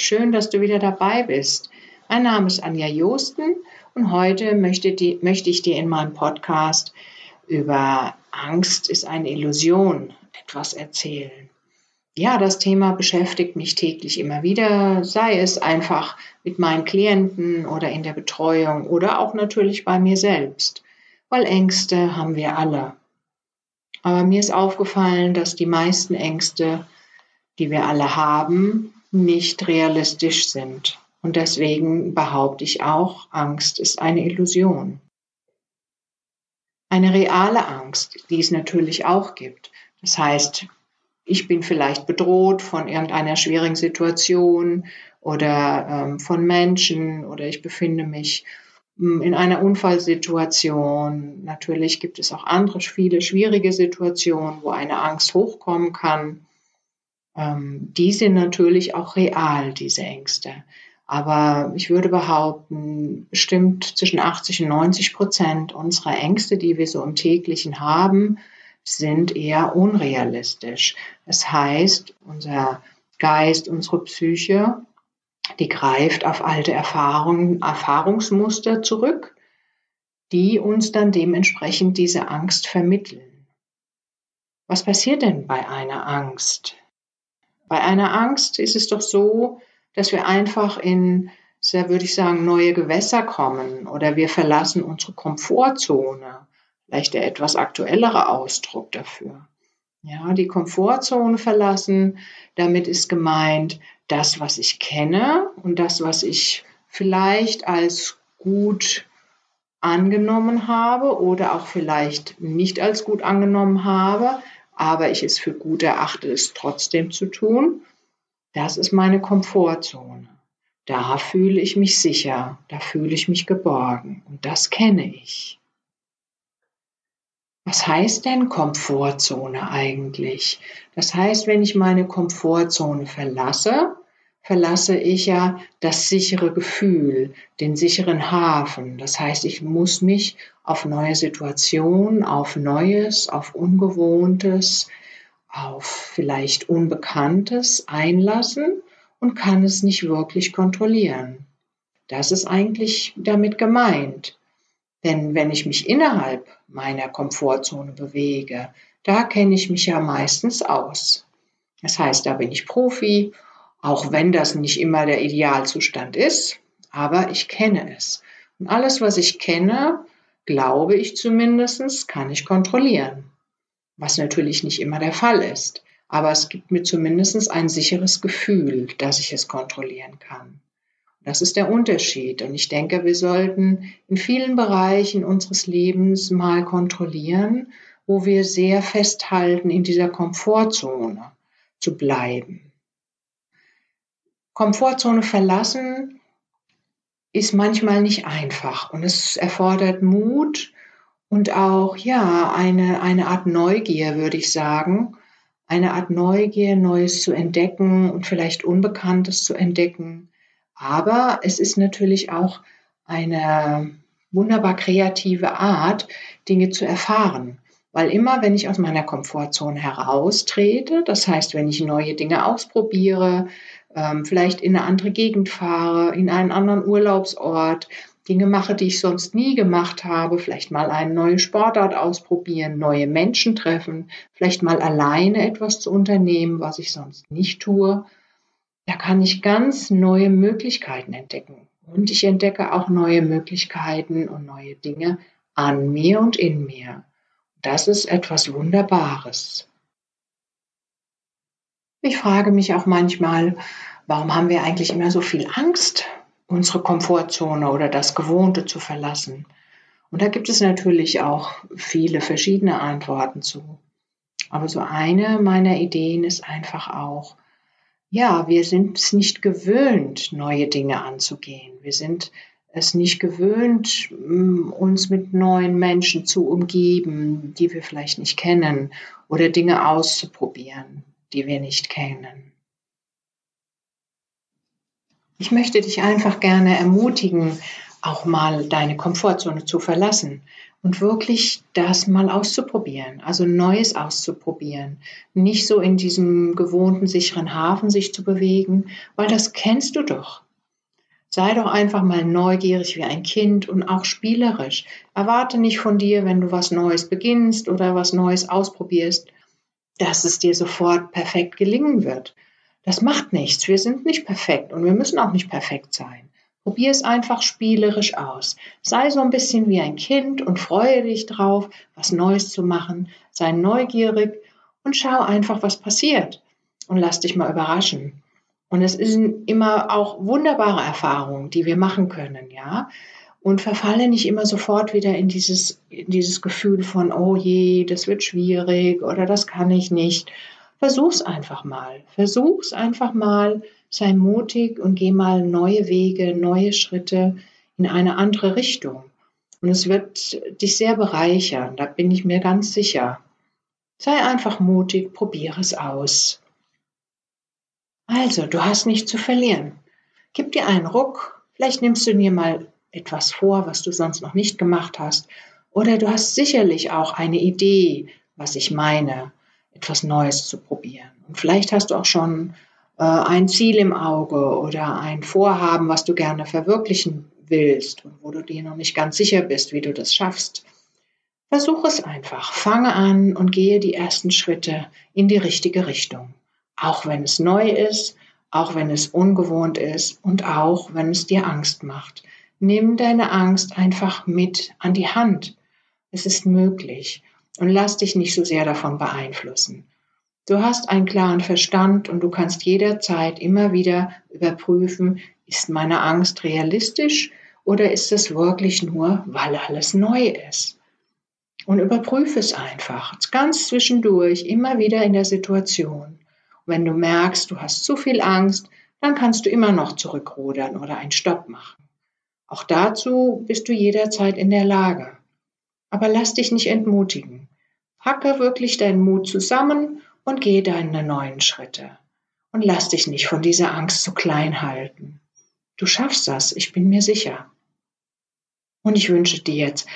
schön, dass du wieder dabei bist. Mein Name ist Anja Josten und heute möchte, die, möchte ich dir in meinem Podcast über Angst ist eine Illusion etwas erzählen. Ja, das Thema beschäftigt mich täglich immer wieder, sei es einfach mit meinen Klienten oder in der Betreuung oder auch natürlich bei mir selbst, weil Ängste haben wir alle. Aber mir ist aufgefallen, dass die meisten Ängste, die wir alle haben, nicht realistisch sind. Und deswegen behaupte ich auch, Angst ist eine Illusion. Eine reale Angst, die es natürlich auch gibt. Das heißt, ich bin vielleicht bedroht von irgendeiner schwierigen Situation oder ähm, von Menschen oder ich befinde mich hm, in einer Unfallsituation. Natürlich gibt es auch andere viele schwierige Situationen, wo eine Angst hochkommen kann. Ähm, die sind natürlich auch real, diese Ängste. Aber ich würde behaupten, bestimmt zwischen 80 und 90 Prozent unserer Ängste, die wir so im täglichen haben, sind eher unrealistisch. Das heißt, unser Geist, unsere Psyche, die greift auf alte Erfahrungen, Erfahrungsmuster zurück, die uns dann dementsprechend diese Angst vermitteln. Was passiert denn bei einer Angst? Bei einer Angst ist es doch so, dass wir einfach in, sehr würde ich sagen, neue Gewässer kommen oder wir verlassen unsere Komfortzone. Vielleicht der etwas aktuellere Ausdruck dafür. Ja, die Komfortzone verlassen, damit ist gemeint, das, was ich kenne und das, was ich vielleicht als gut angenommen habe oder auch vielleicht nicht als gut angenommen habe, aber ich es für gut erachte, es trotzdem zu tun. Das ist meine Komfortzone. Da fühle ich mich sicher, da fühle ich mich geborgen und das kenne ich. Was heißt denn Komfortzone eigentlich? Das heißt, wenn ich meine Komfortzone verlasse, verlasse ich ja das sichere Gefühl, den sicheren Hafen. Das heißt, ich muss mich auf neue Situationen, auf Neues, auf Ungewohntes, auf vielleicht Unbekanntes einlassen und kann es nicht wirklich kontrollieren. Das ist eigentlich damit gemeint. Denn wenn ich mich innerhalb meiner Komfortzone bewege, da kenne ich mich ja meistens aus. Das heißt, da bin ich Profi auch wenn das nicht immer der Idealzustand ist, aber ich kenne es. Und alles, was ich kenne, glaube ich zumindest, kann ich kontrollieren. Was natürlich nicht immer der Fall ist. Aber es gibt mir zumindest ein sicheres Gefühl, dass ich es kontrollieren kann. Das ist der Unterschied. Und ich denke, wir sollten in vielen Bereichen unseres Lebens mal kontrollieren, wo wir sehr festhalten, in dieser Komfortzone zu bleiben. Komfortzone verlassen ist manchmal nicht einfach und es erfordert Mut und auch, ja, eine, eine Art Neugier, würde ich sagen. Eine Art Neugier, Neues zu entdecken und vielleicht Unbekanntes zu entdecken. Aber es ist natürlich auch eine wunderbar kreative Art, Dinge zu erfahren. Weil immer, wenn ich aus meiner Komfortzone heraustrete, das heißt, wenn ich neue Dinge ausprobiere, ähm, vielleicht in eine andere Gegend fahre, in einen anderen Urlaubsort, Dinge mache, die ich sonst nie gemacht habe, vielleicht mal eine neue Sportart ausprobieren, neue Menschen treffen, vielleicht mal alleine etwas zu unternehmen, was ich sonst nicht tue. Da kann ich ganz neue Möglichkeiten entdecken. Und ich entdecke auch neue Möglichkeiten und neue Dinge an mir und in mir. Das ist etwas Wunderbares. Ich frage mich auch manchmal, warum haben wir eigentlich immer so viel Angst, unsere Komfortzone oder das Gewohnte zu verlassen? Und da gibt es natürlich auch viele verschiedene Antworten zu. Aber so eine meiner Ideen ist einfach auch, ja, wir sind es nicht gewöhnt, neue Dinge anzugehen. Wir sind es nicht gewöhnt, uns mit neuen Menschen zu umgeben, die wir vielleicht nicht kennen oder Dinge auszuprobieren die wir nicht kennen. Ich möchte dich einfach gerne ermutigen, auch mal deine Komfortzone zu verlassen und wirklich das mal auszuprobieren, also Neues auszuprobieren. Nicht so in diesem gewohnten, sicheren Hafen sich zu bewegen, weil das kennst du doch. Sei doch einfach mal neugierig wie ein Kind und auch spielerisch. Erwarte nicht von dir, wenn du was Neues beginnst oder was Neues ausprobierst, dass es dir sofort perfekt gelingen wird. Das macht nichts. Wir sind nicht perfekt und wir müssen auch nicht perfekt sein. Probier es einfach spielerisch aus. Sei so ein bisschen wie ein Kind und freue dich drauf, was Neues zu machen. Sei neugierig und schau einfach, was passiert. Und lass dich mal überraschen. Und es sind immer auch wunderbare Erfahrungen, die wir machen können, ja. Und verfalle nicht immer sofort wieder in dieses, in dieses Gefühl von, oh je, das wird schwierig oder das kann ich nicht. Versuch's einfach mal. Versuch's einfach mal. Sei mutig und geh mal neue Wege, neue Schritte in eine andere Richtung. Und es wird dich sehr bereichern, da bin ich mir ganz sicher. Sei einfach mutig, probiere es aus. Also, du hast nichts zu verlieren. Gib dir einen Ruck, vielleicht nimmst du dir mal etwas vor, was du sonst noch nicht gemacht hast, oder du hast sicherlich auch eine Idee, was ich meine, etwas Neues zu probieren. Und vielleicht hast du auch schon äh, ein Ziel im Auge oder ein Vorhaben, was du gerne verwirklichen willst und wo du dir noch nicht ganz sicher bist, wie du das schaffst. Versuch es einfach. Fange an und gehe die ersten Schritte in die richtige Richtung auch wenn es neu ist, auch wenn es ungewohnt ist und auch wenn es dir Angst macht. Nimm deine Angst einfach mit an die Hand. Es ist möglich und lass dich nicht so sehr davon beeinflussen. Du hast einen klaren Verstand und du kannst jederzeit immer wieder überprüfen, ist meine Angst realistisch oder ist es wirklich nur, weil alles neu ist? Und überprüfe es einfach, ganz zwischendurch, immer wieder in der Situation. Wenn du merkst, du hast zu viel Angst, dann kannst du immer noch zurückrudern oder einen Stopp machen. Auch dazu bist du jederzeit in der Lage. Aber lass dich nicht entmutigen. Packe wirklich deinen Mut zusammen und geh deine neuen Schritte. Und lass dich nicht von dieser Angst zu klein halten. Du schaffst das, ich bin mir sicher. Und ich wünsche dir jetzt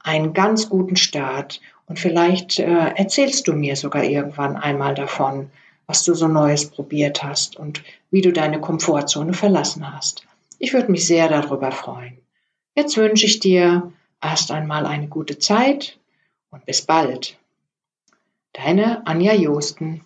einen ganz guten Start und vielleicht äh, erzählst du mir sogar irgendwann einmal davon, was du so Neues probiert hast und wie du deine Komfortzone verlassen hast. Ich würde mich sehr darüber freuen. Jetzt wünsche ich dir erst einmal eine gute Zeit und bis bald. Deine Anja Josten.